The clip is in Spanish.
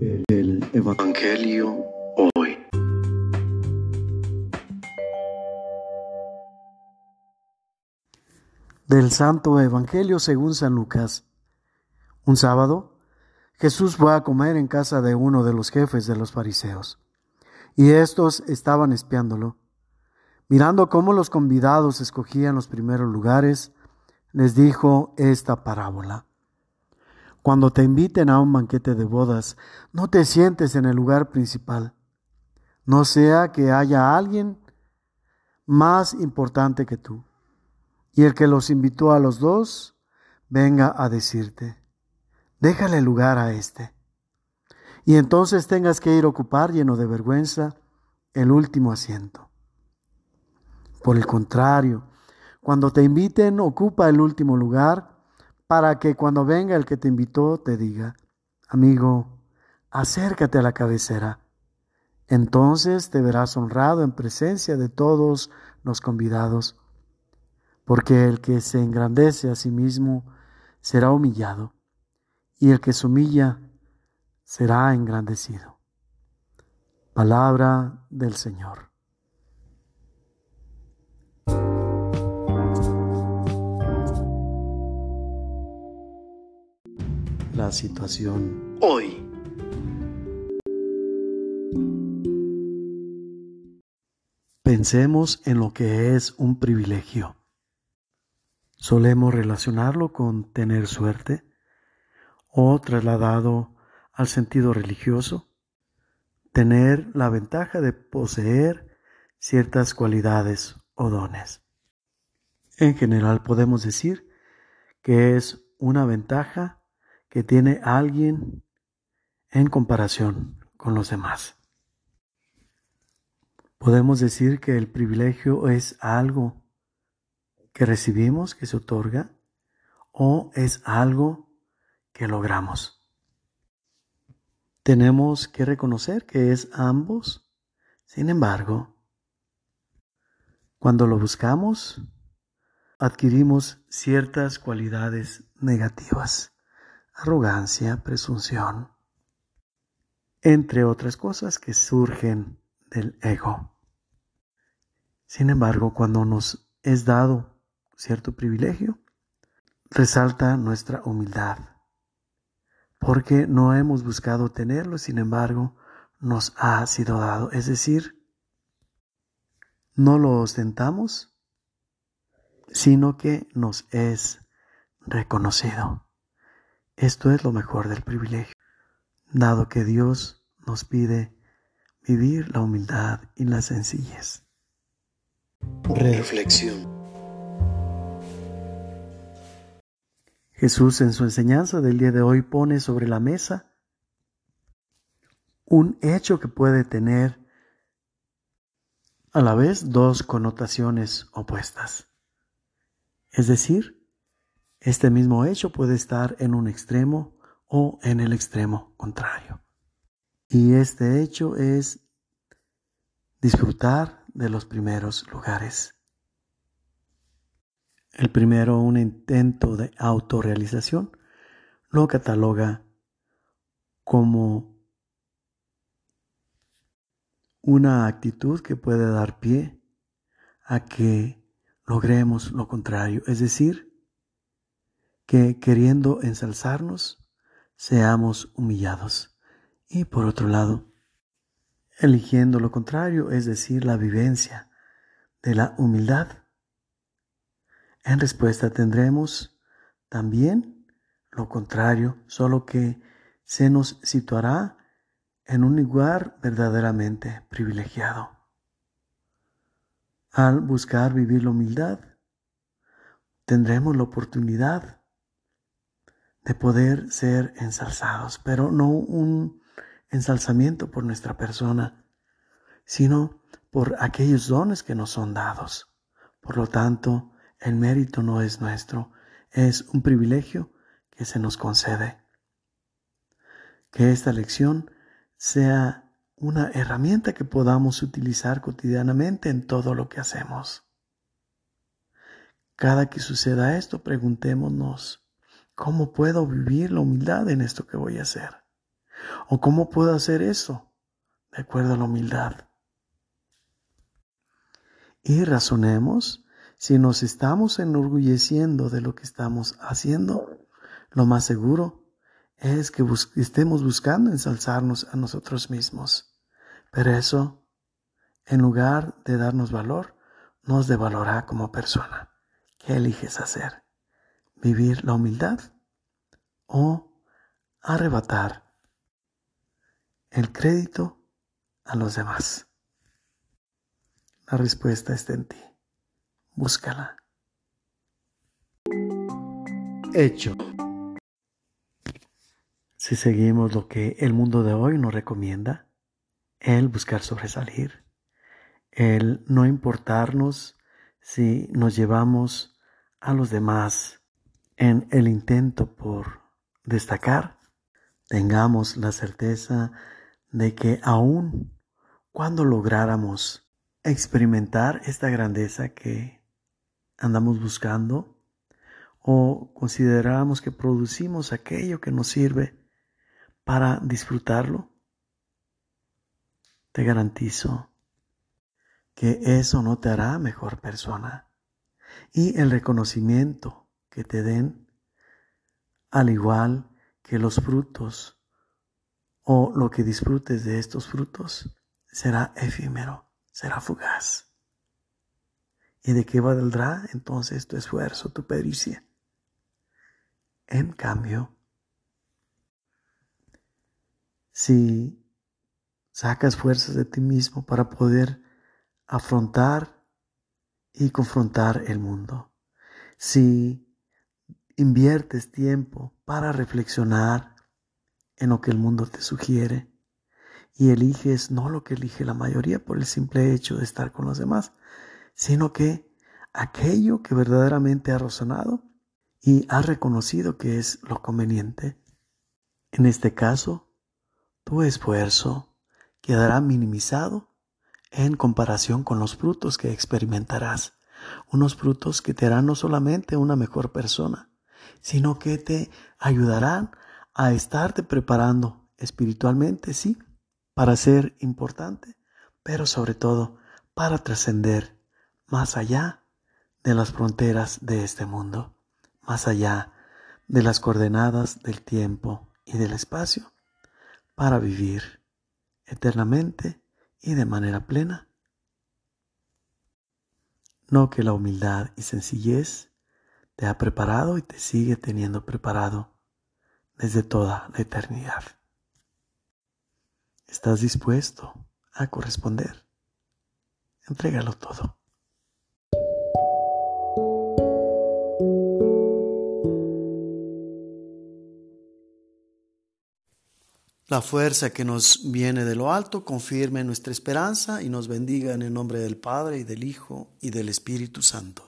El Evangelio hoy. Del Santo Evangelio según San Lucas. Un sábado, Jesús fue a comer en casa de uno de los jefes de los fariseos, y estos estaban espiándolo. Mirando cómo los convidados escogían los primeros lugares, les dijo esta parábola. Cuando te inviten a un banquete de bodas, no te sientes en el lugar principal. No sea que haya alguien más importante que tú. Y el que los invitó a los dos, venga a decirte, déjale lugar a este. Y entonces tengas que ir a ocupar, lleno de vergüenza, el último asiento. Por el contrario, cuando te inviten, ocupa el último lugar para que cuando venga el que te invitó te diga, amigo, acércate a la cabecera. Entonces te verás honrado en presencia de todos los convidados, porque el que se engrandece a sí mismo será humillado, y el que se humilla será engrandecido. Palabra del Señor. La situación hoy. Pensemos en lo que es un privilegio. Solemos relacionarlo con tener suerte o trasladado al sentido religioso, tener la ventaja de poseer ciertas cualidades o dones. En general podemos decir que es una ventaja que tiene alguien en comparación con los demás. Podemos decir que el privilegio es algo que recibimos, que se otorga, o es algo que logramos. Tenemos que reconocer que es ambos. Sin embargo, cuando lo buscamos, adquirimos ciertas cualidades negativas arrogancia, presunción, entre otras cosas que surgen del ego. Sin embargo, cuando nos es dado cierto privilegio, resalta nuestra humildad, porque no hemos buscado tenerlo, sin embargo, nos ha sido dado. Es decir, no lo ostentamos, sino que nos es reconocido. Esto es lo mejor del privilegio, dado que Dios nos pide vivir la humildad y la sencillez. Reflexión. Jesús en su enseñanza del día de hoy pone sobre la mesa un hecho que puede tener a la vez dos connotaciones opuestas. Es decir, este mismo hecho puede estar en un extremo o en el extremo contrario. Y este hecho es disfrutar de los primeros lugares. El primero, un intento de autorrealización, lo cataloga como una actitud que puede dar pie a que logremos lo contrario, es decir, que queriendo ensalzarnos, seamos humillados. Y por otro lado, eligiendo lo contrario, es decir, la vivencia de la humildad. En respuesta tendremos también lo contrario, solo que se nos situará en un lugar verdaderamente privilegiado. Al buscar vivir la humildad, tendremos la oportunidad de poder ser ensalzados, pero no un ensalzamiento por nuestra persona, sino por aquellos dones que nos son dados. Por lo tanto, el mérito no es nuestro, es un privilegio que se nos concede. Que esta lección sea una herramienta que podamos utilizar cotidianamente en todo lo que hacemos. Cada que suceda esto, preguntémonos, ¿Cómo puedo vivir la humildad en esto que voy a hacer? ¿O cómo puedo hacer eso? De acuerdo a la humildad. Y razonemos si nos estamos enorgulleciendo de lo que estamos haciendo, lo más seguro es que estemos buscando ensalzarnos a nosotros mismos. Pero eso, en lugar de darnos valor, nos devalorará como persona. ¿Qué eliges hacer? ¿Vivir la humildad o arrebatar el crédito a los demás? La respuesta está en ti. Búscala. Hecho. Si seguimos lo que el mundo de hoy nos recomienda, el buscar sobresalir, el no importarnos si nos llevamos a los demás en el intento por destacar, tengamos la certeza de que aun cuando lográramos experimentar esta grandeza que andamos buscando o consideramos que producimos aquello que nos sirve para disfrutarlo, te garantizo que eso no te hará mejor persona. Y el reconocimiento que te den, al igual que los frutos o lo que disfrutes de estos frutos, será efímero, será fugaz. ¿Y de qué valdrá entonces tu esfuerzo, tu pericia? En cambio, si sacas fuerzas de ti mismo para poder afrontar y confrontar el mundo. Si inviertes tiempo para reflexionar en lo que el mundo te sugiere y eliges no lo que elige la mayoría por el simple hecho de estar con los demás, sino que aquello que verdaderamente ha razonado y ha reconocido que es lo conveniente. En este caso, tu esfuerzo quedará minimizado en comparación con los frutos que experimentarás, unos frutos que te harán no solamente una mejor persona, sino que te ayudarán a estarte preparando espiritualmente, sí, para ser importante, pero sobre todo para trascender más allá de las fronteras de este mundo, más allá de las coordenadas del tiempo y del espacio para vivir eternamente y de manera plena. No que la humildad y sencillez te ha preparado y te sigue teniendo preparado desde toda la eternidad. ¿Estás dispuesto a corresponder? Entrégalo todo. La fuerza que nos viene de lo alto confirme nuestra esperanza y nos bendiga en el nombre del Padre y del Hijo y del Espíritu Santo.